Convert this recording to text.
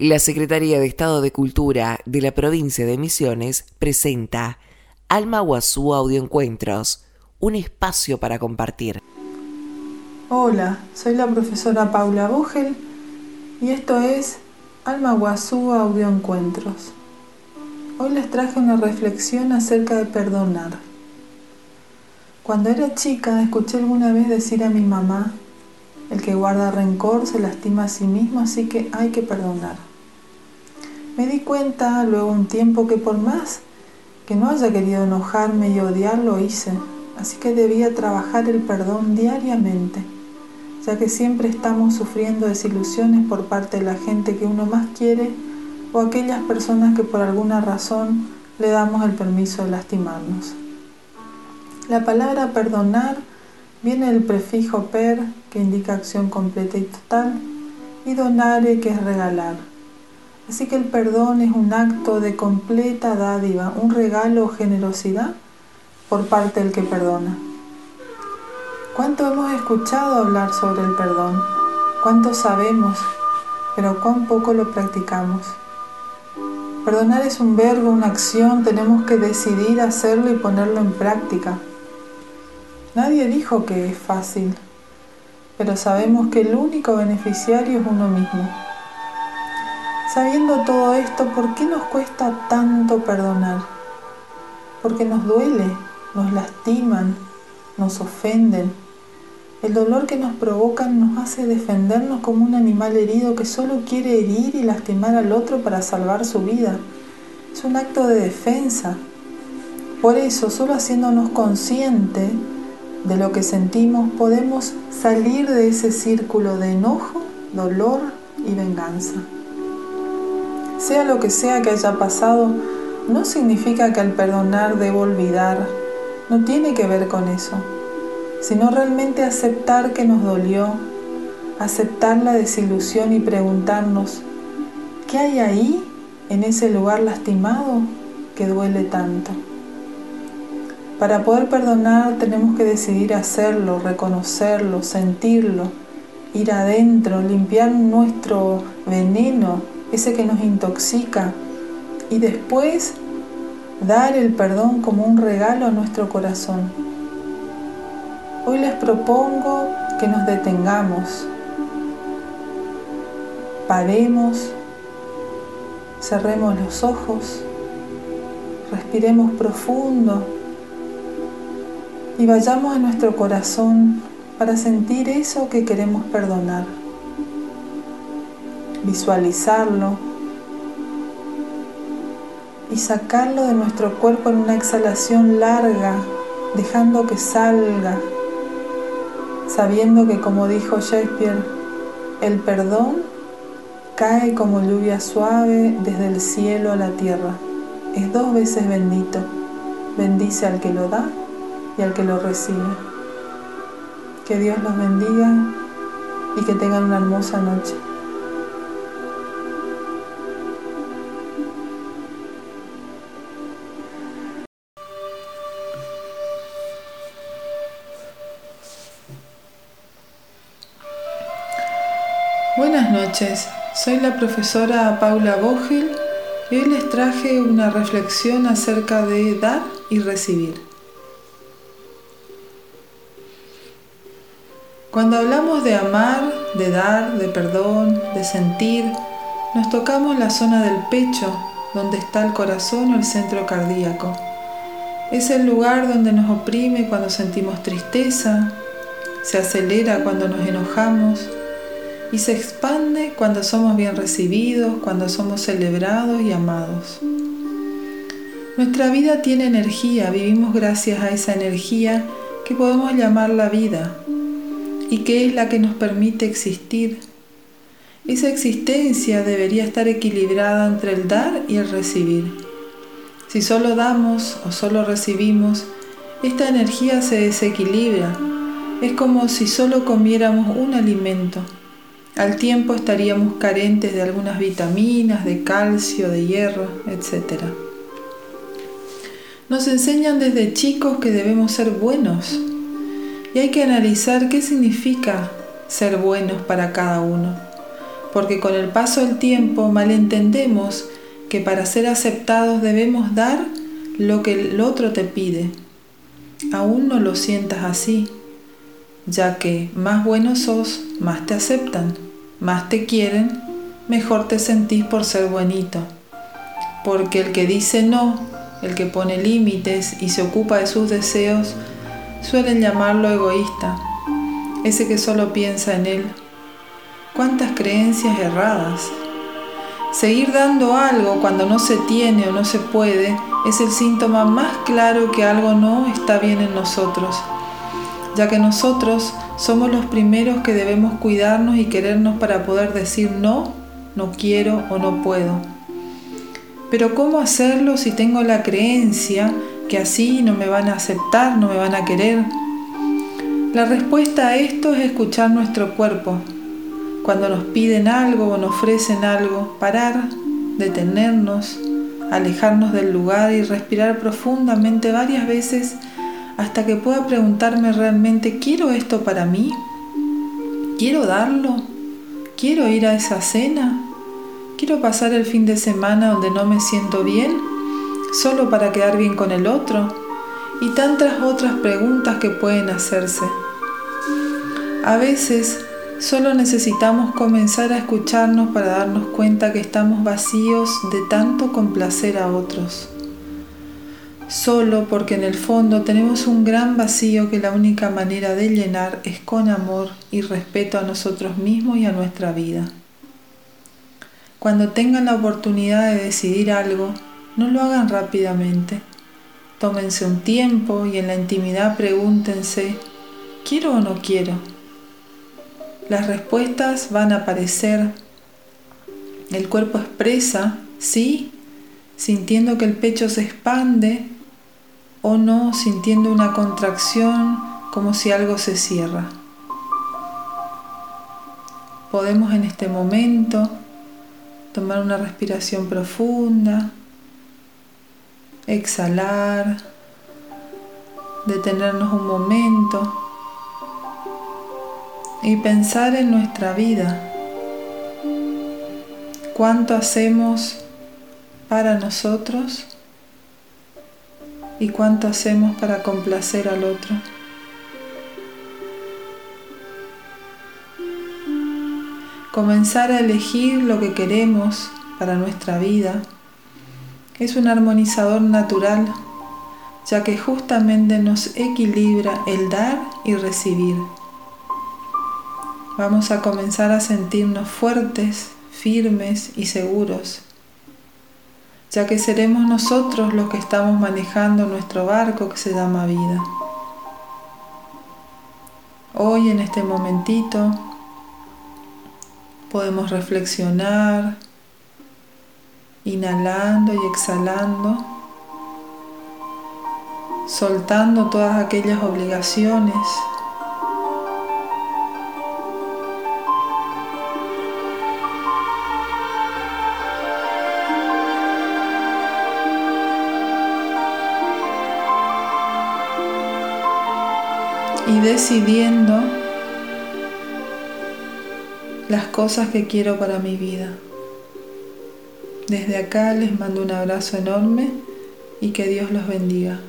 La Secretaría de Estado de Cultura de la provincia de Misiones presenta Alma Guazú Audioencuentros, un espacio para compartir. Hola, soy la profesora Paula Bogel y esto es Alma Guazú Audioencuentros. Hoy les traje una reflexión acerca de perdonar. Cuando era chica escuché alguna vez decir a mi mamá, el que guarda rencor se lastima a sí mismo, así que hay que perdonar. Me di cuenta luego un tiempo que por más que no haya querido enojarme y odiar, lo hice. Así que debía trabajar el perdón diariamente, ya que siempre estamos sufriendo desilusiones por parte de la gente que uno más quiere o aquellas personas que por alguna razón le damos el permiso de lastimarnos. La palabra perdonar viene del prefijo per, que indica acción completa y total, y donare, que es regalar. Así que el perdón es un acto de completa dádiva, un regalo o generosidad por parte del que perdona. ¿Cuánto hemos escuchado hablar sobre el perdón? ¿Cuánto sabemos? Pero cuán poco lo practicamos. Perdonar es un verbo, una acción, tenemos que decidir hacerlo y ponerlo en práctica. Nadie dijo que es fácil, pero sabemos que el único beneficiario es uno mismo. Sabiendo todo esto, ¿por qué nos cuesta tanto perdonar? Porque nos duele, nos lastiman, nos ofenden. El dolor que nos provocan nos hace defendernos como un animal herido que solo quiere herir y lastimar al otro para salvar su vida. Es un acto de defensa. Por eso, solo haciéndonos consciente de lo que sentimos, podemos salir de ese círculo de enojo, dolor y venganza. Sea lo que sea que haya pasado, no significa que al perdonar debo olvidar, no tiene que ver con eso, sino realmente aceptar que nos dolió, aceptar la desilusión y preguntarnos, ¿qué hay ahí, en ese lugar lastimado, que duele tanto? Para poder perdonar tenemos que decidir hacerlo, reconocerlo, sentirlo, ir adentro, limpiar nuestro veneno ese que nos intoxica, y después dar el perdón como un regalo a nuestro corazón. Hoy les propongo que nos detengamos, paremos, cerremos los ojos, respiremos profundo y vayamos a nuestro corazón para sentir eso que queremos perdonar visualizarlo y sacarlo de nuestro cuerpo en una exhalación larga, dejando que salga, sabiendo que como dijo Shakespeare, el perdón cae como lluvia suave desde el cielo a la tierra. Es dos veces bendito. Bendice al que lo da y al que lo recibe. Que Dios los bendiga y que tengan una hermosa noche. Buenas noches, soy la profesora Paula Vogel y hoy les traje una reflexión acerca de dar y recibir. Cuando hablamos de amar, de dar, de perdón, de sentir, nos tocamos la zona del pecho, donde está el corazón o el centro cardíaco. Es el lugar donde nos oprime cuando sentimos tristeza, se acelera cuando nos enojamos, y se expande cuando somos bien recibidos, cuando somos celebrados y amados. Nuestra vida tiene energía, vivimos gracias a esa energía que podemos llamar la vida y que es la que nos permite existir. Esa existencia debería estar equilibrada entre el dar y el recibir. Si solo damos o solo recibimos, esta energía se desequilibra. Es como si solo comiéramos un alimento al tiempo estaríamos carentes de algunas vitaminas, de calcio, de hierro, etc. Nos enseñan desde chicos que debemos ser buenos y hay que analizar qué significa ser buenos para cada uno. porque con el paso del tiempo malentendemos que para ser aceptados debemos dar lo que el otro te pide. Aún no lo sientas así, ya que más bueno sos, más te aceptan, más te quieren, mejor te sentís por ser buenito. Porque el que dice no, el que pone límites y se ocupa de sus deseos, suelen llamarlo egoísta, ese que solo piensa en él. ¿Cuántas creencias erradas? Seguir dando algo cuando no se tiene o no se puede es el síntoma más claro que algo no está bien en nosotros, ya que nosotros somos los primeros que debemos cuidarnos y querernos para poder decir no, no quiero o no puedo. Pero ¿cómo hacerlo si tengo la creencia que así no me van a aceptar, no me van a querer? La respuesta a esto es escuchar nuestro cuerpo, cuando nos piden algo o nos ofrecen algo, parar, detenernos, alejarnos del lugar y respirar profundamente varias veces hasta que pueda preguntarme realmente, ¿quiero esto para mí? ¿Quiero darlo? ¿Quiero ir a esa cena? ¿Quiero pasar el fin de semana donde no me siento bien? ¿Solo para quedar bien con el otro? Y tantas otras preguntas que pueden hacerse. A veces Solo necesitamos comenzar a escucharnos para darnos cuenta que estamos vacíos de tanto complacer a otros. Solo porque en el fondo tenemos un gran vacío que la única manera de llenar es con amor y respeto a nosotros mismos y a nuestra vida. Cuando tengan la oportunidad de decidir algo, no lo hagan rápidamente. Tómense un tiempo y en la intimidad pregúntense, ¿quiero o no quiero? Las respuestas van a aparecer. El cuerpo expresa, sí, sintiendo que el pecho se expande o no, sintiendo una contracción como si algo se cierra. Podemos en este momento tomar una respiración profunda, exhalar, detenernos un momento y pensar en nuestra vida. ¿Cuánto hacemos para nosotros y cuánto hacemos para complacer al otro? Comenzar a elegir lo que queremos para nuestra vida es un armonizador natural, ya que justamente nos equilibra el dar y recibir. Vamos a comenzar a sentirnos fuertes, firmes y seguros, ya que seremos nosotros los que estamos manejando nuestro barco que se llama vida. Hoy en este momentito podemos reflexionar, inhalando y exhalando, soltando todas aquellas obligaciones y decidiendo las cosas que quiero para mi vida. Desde acá les mando un abrazo enorme y que Dios los bendiga.